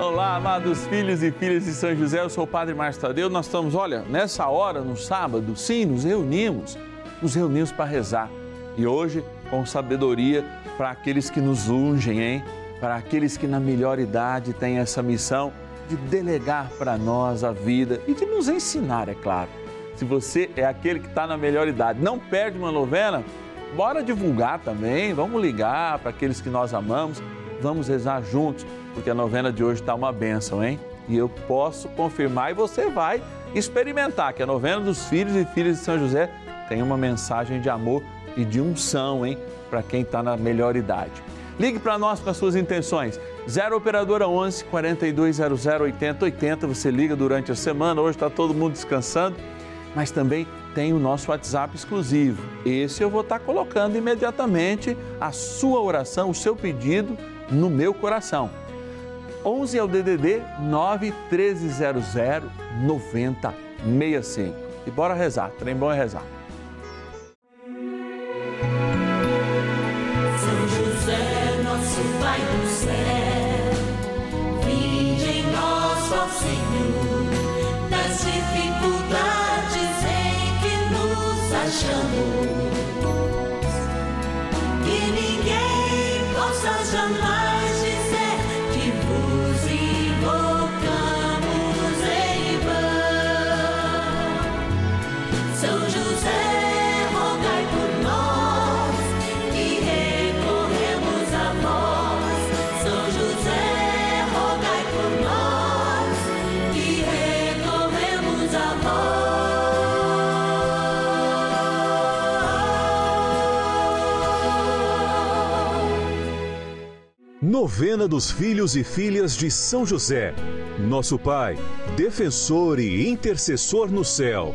Olá, amados filhos e filhas de São José, eu sou o Padre Márcio Tadeu. Nós estamos, olha, nessa hora, no sábado, sim, nos reunimos, nos reunimos para rezar. E hoje, com sabedoria, para aqueles que nos ungem, hein? Para aqueles que na melhor idade têm essa missão de delegar para nós a vida e de nos ensinar, é claro. Se você é aquele que está na melhor idade, não perde uma novena, bora divulgar também, vamos ligar para aqueles que nós amamos, vamos rezar juntos porque a novena de hoje está uma bênção, hein? E eu posso confirmar e você vai experimentar que a novena dos filhos e filhas de São José tem uma mensagem de amor e de unção, hein? Para quem está na melhor idade. Ligue para nós com as suas intenções. 0 Operadora 11 4200 8080. Você liga durante a semana. Hoje está todo mundo descansando. Mas também tem o nosso WhatsApp exclusivo. Esse eu vou estar tá colocando imediatamente a sua oração, o seu pedido no meu coração. 11 é o DDD 9 1300 9065. E bora rezar, trem bom é rezar. São José, nosso Pai do céu, vinde em nós, ó Senhor, nas dificuldades em que nos achamos. Que ninguém possa jamais Novena dos Filhos e Filhas de São José, nosso Pai, defensor e intercessor no céu.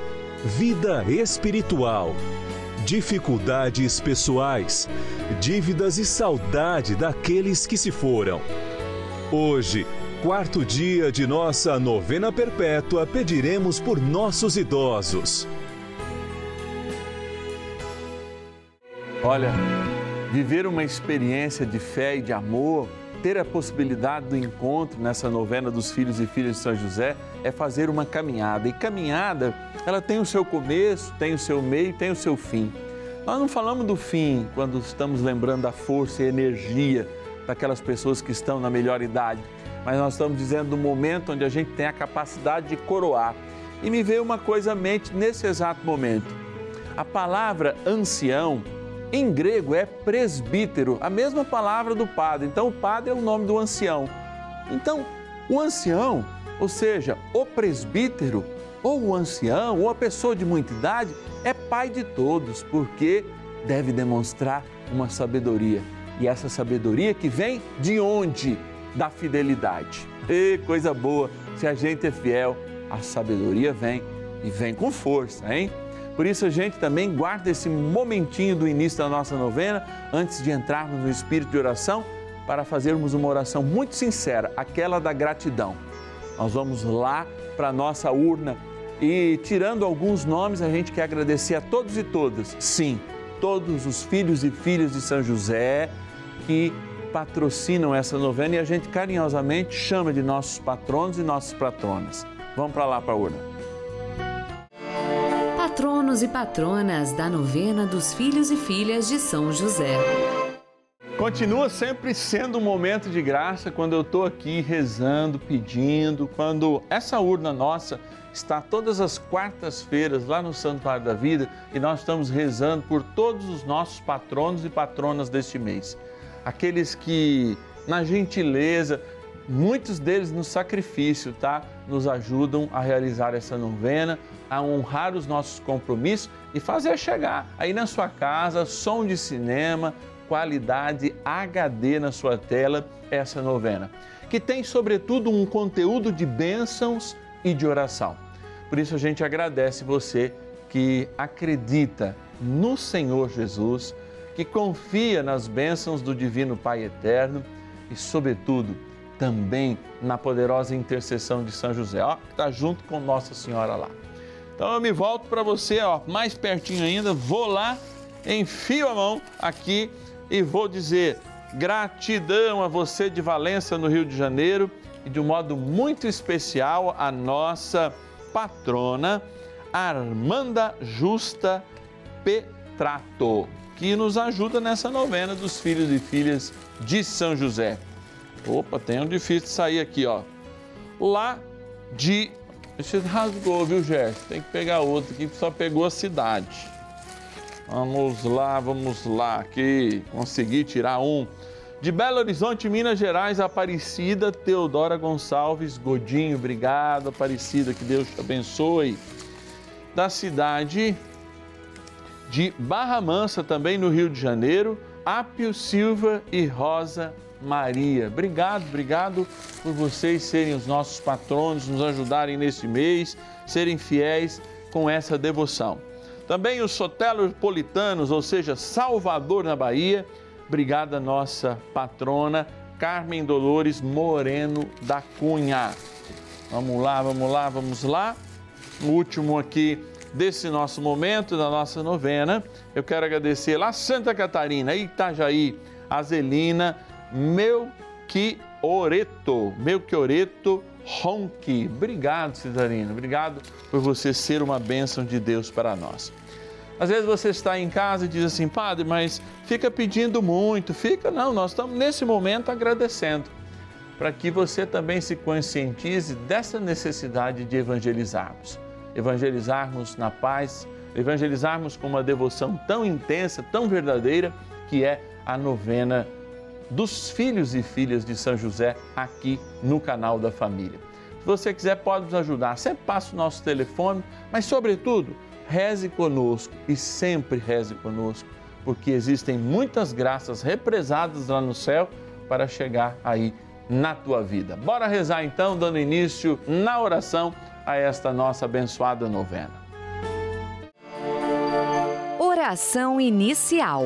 vida espiritual, dificuldades pessoais, dívidas e saudade daqueles que se foram. Hoje, quarto dia de nossa novena perpétua, pediremos por nossos idosos. Olha, viver uma experiência de fé e de amor ter a possibilidade do encontro nessa novena dos filhos e filhas de São José é fazer uma caminhada. E caminhada, ela tem o seu começo, tem o seu meio, tem o seu fim. Nós não falamos do fim quando estamos lembrando da força e energia daquelas pessoas que estão na melhor idade, mas nós estamos dizendo do momento onde a gente tem a capacidade de coroar. E me veio uma coisa à mente nesse exato momento. A palavra ancião em grego é presbítero, a mesma palavra do padre. Então, o padre é o nome do ancião. Então, o ancião, ou seja, o presbítero, ou o ancião, ou a pessoa de muita idade, é pai de todos, porque deve demonstrar uma sabedoria. E essa sabedoria que vem de onde? Da fidelidade. E coisa boa, se a gente é fiel, a sabedoria vem e vem com força, hein? Por isso a gente também guarda esse momentinho do início da nossa novena, antes de entrarmos no espírito de oração, para fazermos uma oração muito sincera, aquela da gratidão. Nós vamos lá para a nossa urna e, tirando alguns nomes, a gente quer agradecer a todos e todas, sim, todos os filhos e filhas de São José que patrocinam essa novena e a gente carinhosamente chama de nossos patronos e nossas patronas. Vamos para lá para a urna patronos e patronas da novena dos filhos e filhas de São José. Continua sempre sendo um momento de graça quando eu estou aqui rezando, pedindo, quando essa urna nossa está todas as quartas-feiras lá no Santuário da Vida e nós estamos rezando por todos os nossos patronos e patronas deste mês. Aqueles que, na gentileza, muitos deles no sacrifício, tá? Nos ajudam a realizar essa novena, a honrar os nossos compromissos e fazer chegar aí na sua casa som de cinema, qualidade HD na sua tela essa novena, que tem sobretudo um conteúdo de bênçãos e de oração. Por isso a gente agradece você que acredita no Senhor Jesus, que confia nas bênçãos do Divino Pai Eterno e, sobretudo, também na poderosa intercessão de São José, ó, que está junto com Nossa Senhora lá. Então eu me volto para você, ó, mais pertinho ainda, vou lá, enfio a mão aqui e vou dizer gratidão a você de Valença, no Rio de Janeiro, e de um modo muito especial a nossa patrona Armanda Justa Petrato, que nos ajuda nessa novena dos filhos e filhas de São José. Opa, tem um difícil de sair aqui, ó. Lá de. Você rasgou, viu, Gerson? Tem que pegar outro aqui que só pegou a cidade. Vamos lá, vamos lá, aqui. Consegui tirar um. De Belo Horizonte, Minas Gerais, Aparecida Teodora Gonçalves Godinho. Obrigado, Aparecida, que Deus te abençoe. Da cidade de Barra Mansa, também no Rio de Janeiro, Apio Silva e Rosa Maria. Obrigado, obrigado por vocês serem os nossos patronos, nos ajudarem nesse mês, serem fiéis com essa devoção. Também os soteropolitanos, ou seja, Salvador na Bahia. Obrigada, nossa patrona Carmen Dolores Moreno da Cunha. Vamos lá, vamos lá, vamos lá. O último aqui desse nosso momento, da nossa novena, eu quero agradecer lá Santa Catarina, Itajaí, Azelina, Melchioreto, Melchioreto Ronque. Obrigado, Cidarina, obrigado por você ser uma bênção de Deus para nós. Às vezes você está em casa e diz assim, padre, mas fica pedindo muito, fica. Não, nós estamos nesse momento agradecendo, para que você também se conscientize dessa necessidade de evangelizarmos. Evangelizarmos na paz, evangelizarmos com uma devoção tão intensa, tão verdadeira, que é a novena dos filhos e filhas de São José aqui no canal da família. Se você quiser, pode nos ajudar. Sempre passa o nosso telefone, mas, sobretudo, reze conosco e sempre reze conosco, porque existem muitas graças represadas lá no céu para chegar aí na tua vida. Bora rezar então, dando início na oração a esta nossa abençoada novena. Oração inicial.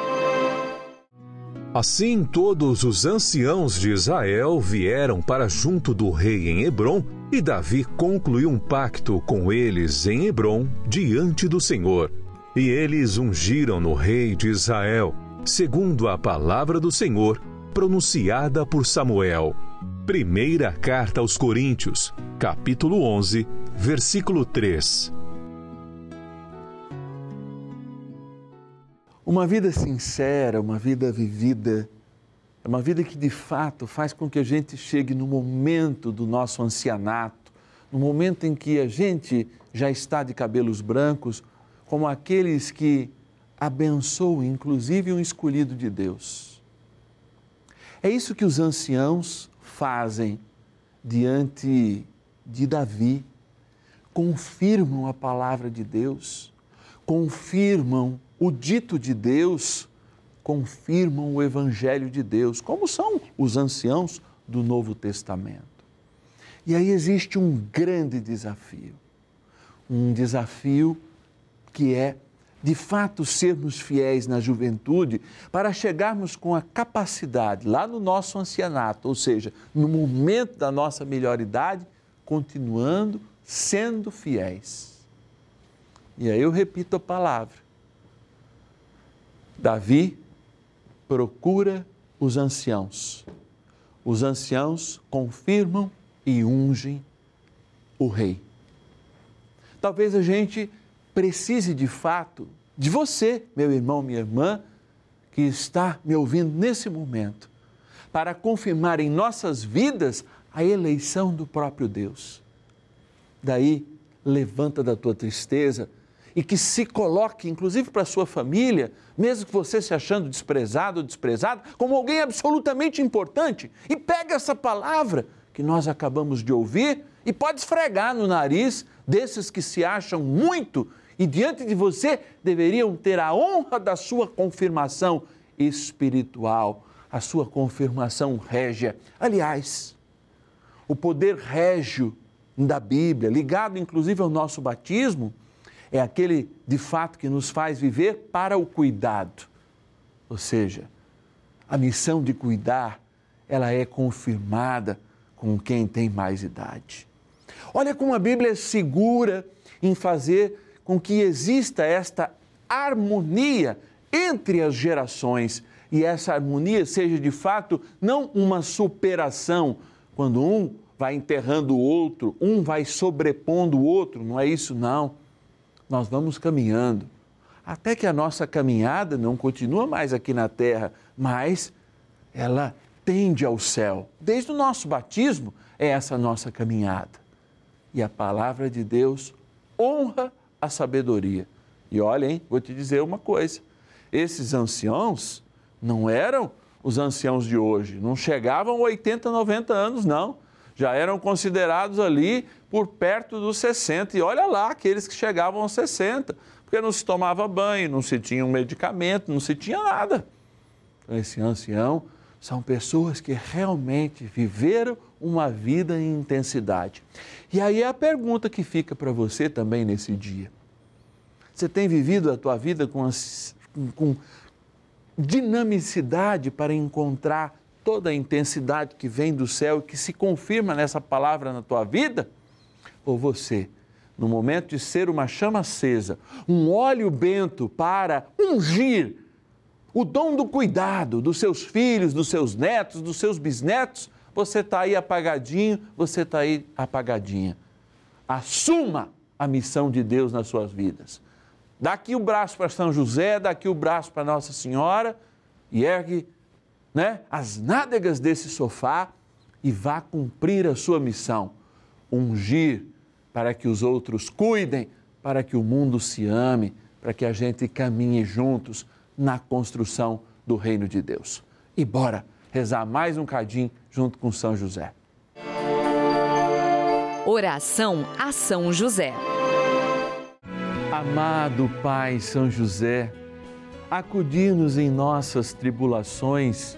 Assim todos os anciãos de Israel vieram para junto do rei em Hebron, e Davi concluiu um pacto com eles em Hebron diante do Senhor. E eles ungiram no rei de Israel, segundo a palavra do Senhor, pronunciada por Samuel. Primeira carta aos Coríntios, capítulo 11, versículo 3. Uma vida sincera, uma vida vivida, é uma vida que de fato faz com que a gente chegue no momento do nosso ancianato, no momento em que a gente já está de cabelos brancos, como aqueles que abençoam, inclusive um escolhido de Deus. É isso que os anciãos fazem diante de Davi, confirmam a palavra de Deus, confirmam o dito de Deus, confirmam o evangelho de Deus, como são os anciãos do Novo Testamento. E aí existe um grande desafio, um desafio que é, de fato, sermos fiéis na juventude para chegarmos com a capacidade, lá no nosso ancianato, ou seja, no momento da nossa melhor idade, continuando sendo fiéis. E aí eu repito a palavra. Davi procura os anciãos. Os anciãos confirmam e ungem o rei. Talvez a gente precise de fato de você, meu irmão, minha irmã, que está me ouvindo nesse momento, para confirmar em nossas vidas a eleição do próprio Deus. Daí, levanta da tua tristeza e que se coloque, inclusive para a sua família, mesmo que você se achando desprezado ou desprezado, como alguém absolutamente importante, e pega essa palavra que nós acabamos de ouvir e pode esfregar no nariz desses que se acham muito e diante de você deveriam ter a honra da sua confirmação espiritual, a sua confirmação régia. Aliás, o poder régio da Bíblia, ligado inclusive ao nosso batismo, é aquele de fato que nos faz viver para o cuidado. Ou seja, a missão de cuidar, ela é confirmada com quem tem mais idade. Olha como a Bíblia é segura em fazer com que exista esta harmonia entre as gerações e essa harmonia seja de fato não uma superação, quando um vai enterrando o outro, um vai sobrepondo o outro, não é isso não. Nós vamos caminhando até que a nossa caminhada não continua mais aqui na terra, mas ela tende ao céu. Desde o nosso batismo é essa nossa caminhada. E a palavra de Deus honra a sabedoria. E olha, hein, vou te dizer uma coisa: esses anciãos não eram os anciãos de hoje, não chegavam a 80, 90 anos, não. Já eram considerados ali por perto dos 60. E olha lá, aqueles que chegavam aos 60, porque não se tomava banho, não se tinha um medicamento, não se tinha nada. Então, esse ancião são pessoas que realmente viveram uma vida em intensidade. E aí é a pergunta que fica para você também nesse dia. Você tem vivido a tua vida com, com dinamicidade para encontrar toda a intensidade que vem do céu e que se confirma nessa palavra na tua vida? Ou você, no momento de ser uma chama acesa, um óleo bento para ungir o dom do cuidado dos seus filhos, dos seus netos, dos seus bisnetos, você está aí apagadinho, você está aí apagadinha. Assuma a missão de Deus nas suas vidas. Dá aqui o braço para São José, dá aqui o braço para Nossa Senhora e ergue né, as nádegas desse sofá e vá cumprir a sua missão. Ungir para que os outros cuidem, para que o mundo se ame, para que a gente caminhe juntos na construção do reino de Deus. E bora rezar mais um cadinho junto com São José. Oração a São José. Amado Pai São José, acudir-nos em nossas tribulações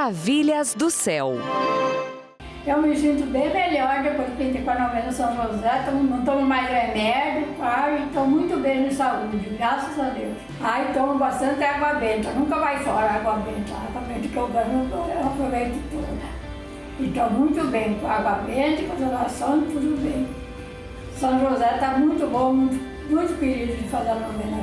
Maravilhas do céu. Eu me sinto bem melhor depois que entrei com a novena São José, não tomo mais remédio, pai, estou muito bem de saúde, graças a Deus. Ai, tomo bastante água benta, nunca vai fora água benta, água benta que eu ganho, eu aproveito toda. Estou muito bem com água benta, com orações, tudo bem. São José está muito bom, muito, muito querido de fazer a novena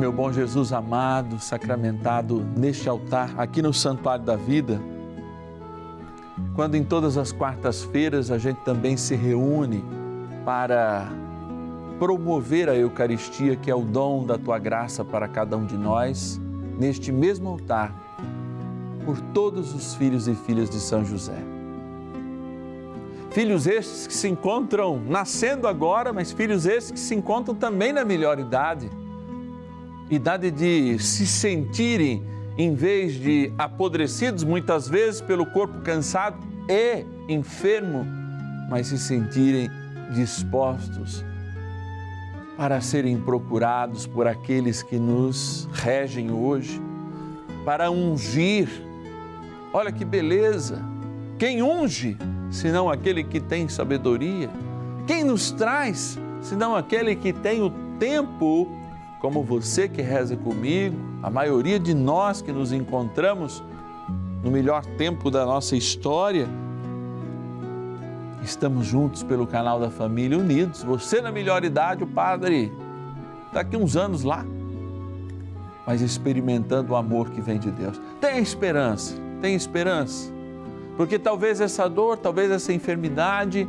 Meu bom Jesus amado, sacramentado neste altar, aqui no Santuário da Vida, quando em todas as quartas-feiras a gente também se reúne para promover a Eucaristia, que é o dom da tua graça para cada um de nós, neste mesmo altar, por todos os filhos e filhas de São José. Filhos estes que se encontram nascendo agora, mas filhos estes que se encontram também na melhor idade idade de se sentirem, em vez de apodrecidos muitas vezes pelo corpo cansado e enfermo, mas se sentirem dispostos para serem procurados por aqueles que nos regem hoje, para ungir. Olha que beleza! Quem unge, senão aquele que tem sabedoria? Quem nos traz, senão aquele que tem o tempo como você que reza comigo, a maioria de nós que nos encontramos no melhor tempo da nossa história, estamos juntos pelo canal da Família Unidos. Você na melhor idade, o Padre, daqui uns anos lá, mas experimentando o amor que vem de Deus. Tenha esperança, tenha esperança, porque talvez essa dor, talvez essa enfermidade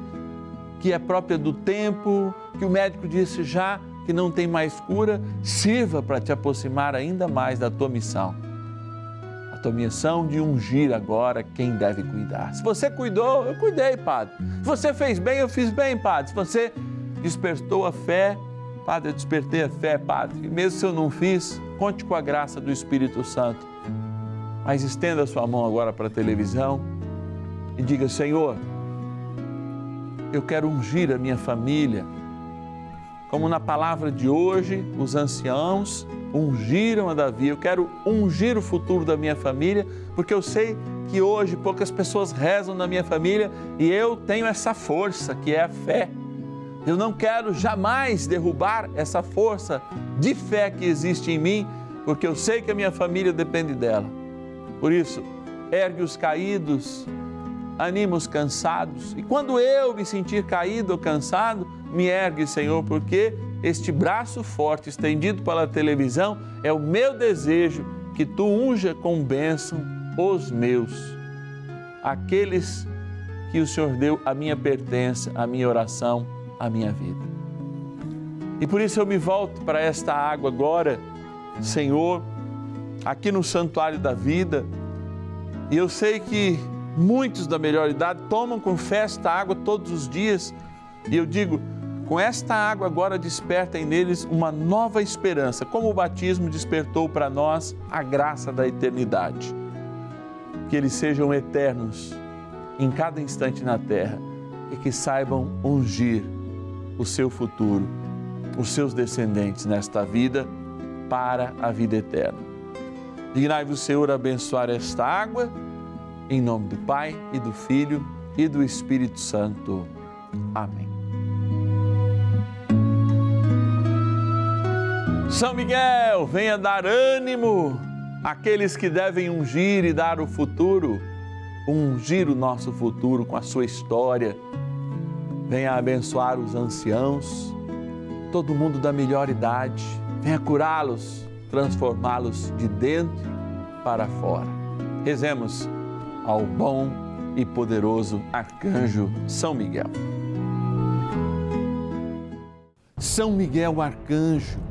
que é própria do tempo, que o médico disse já que não tem mais cura, sirva para te aproximar ainda mais da tua missão. A tua missão de ungir agora quem deve cuidar. Se você cuidou, eu cuidei, Padre. Se você fez bem, eu fiz bem, Padre. Se você despertou a fé, Padre, eu despertei a fé, Padre. E mesmo se eu não fiz, conte com a graça do Espírito Santo. Mas estenda a sua mão agora para a televisão e diga: Senhor, eu quero ungir a minha família como na palavra de hoje, os anciãos ungiram a Davi, eu quero ungir o futuro da minha família, porque eu sei que hoje poucas pessoas rezam na minha família e eu tenho essa força que é a fé. Eu não quero jamais derrubar essa força de fé que existe em mim, porque eu sei que a minha família depende dela. Por isso, ergue os caídos, anima os cansados. E quando eu me sentir caído ou cansado, me ergue, Senhor, porque este braço forte estendido pela televisão é o meu desejo que tu unja com bênção os meus, aqueles que o Senhor deu a minha pertença, a minha oração, a minha vida. E por isso eu me volto para esta água agora, Senhor, aqui no santuário da vida. E eu sei que muitos da melhor idade tomam com fé esta água todos os dias. E eu digo, com esta água agora despertem neles uma nova esperança, como o batismo despertou para nós a graça da eternidade. Que eles sejam eternos em cada instante na terra e que saibam ungir o seu futuro, os seus descendentes nesta vida para a vida eterna. Dignai-vos, Senhor, abençoar esta água, em nome do Pai e do Filho e do Espírito Santo. Amém. São Miguel, venha dar ânimo àqueles que devem ungir e dar o futuro, ungir o nosso futuro com a sua história. Venha abençoar os anciãos, todo mundo da melhor idade. Venha curá-los, transformá-los de dentro para fora. Rezemos ao bom e poderoso arcanjo São Miguel. São Miguel, arcanjo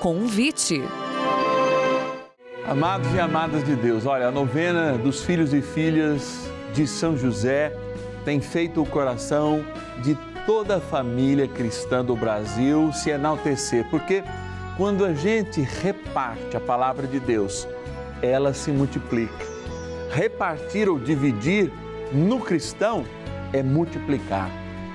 Convite. Amados e amadas de Deus, olha, a novena dos filhos e filhas de São José tem feito o coração de toda a família cristã do Brasil se enaltecer, porque quando a gente reparte a palavra de Deus, ela se multiplica. Repartir ou dividir no cristão é multiplicar.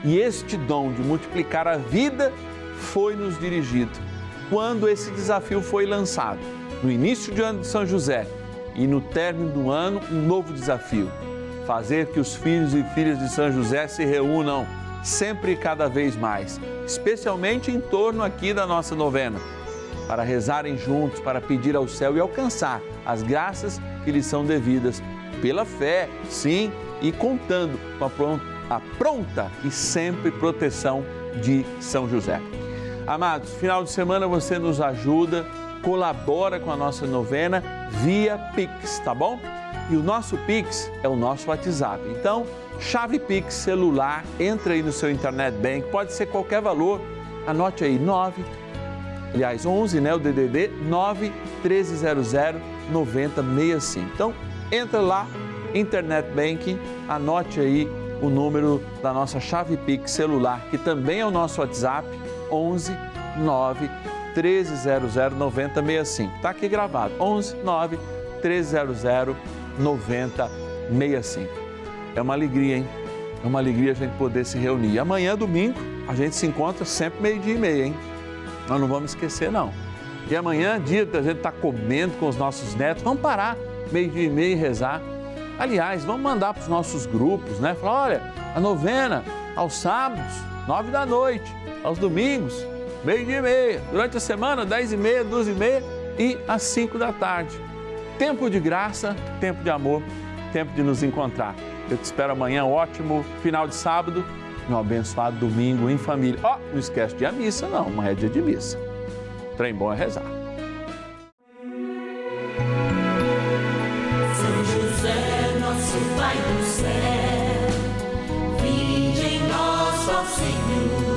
E este dom de multiplicar a vida foi nos dirigido quando esse desafio foi lançado. No início do ano de São José e no término do ano, um novo desafio: fazer que os filhos e filhas de São José se reúnam sempre e cada vez mais, especialmente em torno aqui da nossa novena, para rezarem juntos, para pedir ao céu e alcançar as graças que lhes são devidas pela fé, sim, e contando com a pronta, a pronta e sempre proteção de São José. Amados, final de semana você nos ajuda, colabora com a nossa novena via Pix, tá bom? E o nosso Pix é o nosso WhatsApp. Então, chave Pix celular, entra aí no seu internet bank, pode ser qualquer valor. Anote aí 9 aliás 11, né, o DDD 9 1300 9065. Então, entra lá, internet banking, anote aí o número da nossa chave Pix celular, que também é o nosso WhatsApp 11 9 1300 9065. Está aqui gravado. 11 9 1300 9065. É uma alegria, hein? É uma alegria a gente poder se reunir. Amanhã, domingo, a gente se encontra sempre meio-dia e meia, hein? Nós não vamos esquecer, não. E amanhã, dia da gente estar tá comendo com os nossos netos, vamos parar meio-dia e meia e rezar. Aliás, vamos mandar para os nossos grupos, né? Falar, olha, a novena aos sábados, nove da noite aos domingos, meio-dia e meia, durante a semana, dez e meia, duas e meia e às cinco da tarde. Tempo de graça, tempo de amor, tempo de nos encontrar. Eu te espero amanhã, um ótimo final de sábado e um abençoado domingo em família. Ó, oh, não esquece de ir à missa, não, uma é dia de missa. Trem bom é rezar. São José, nosso Pai do Senhor,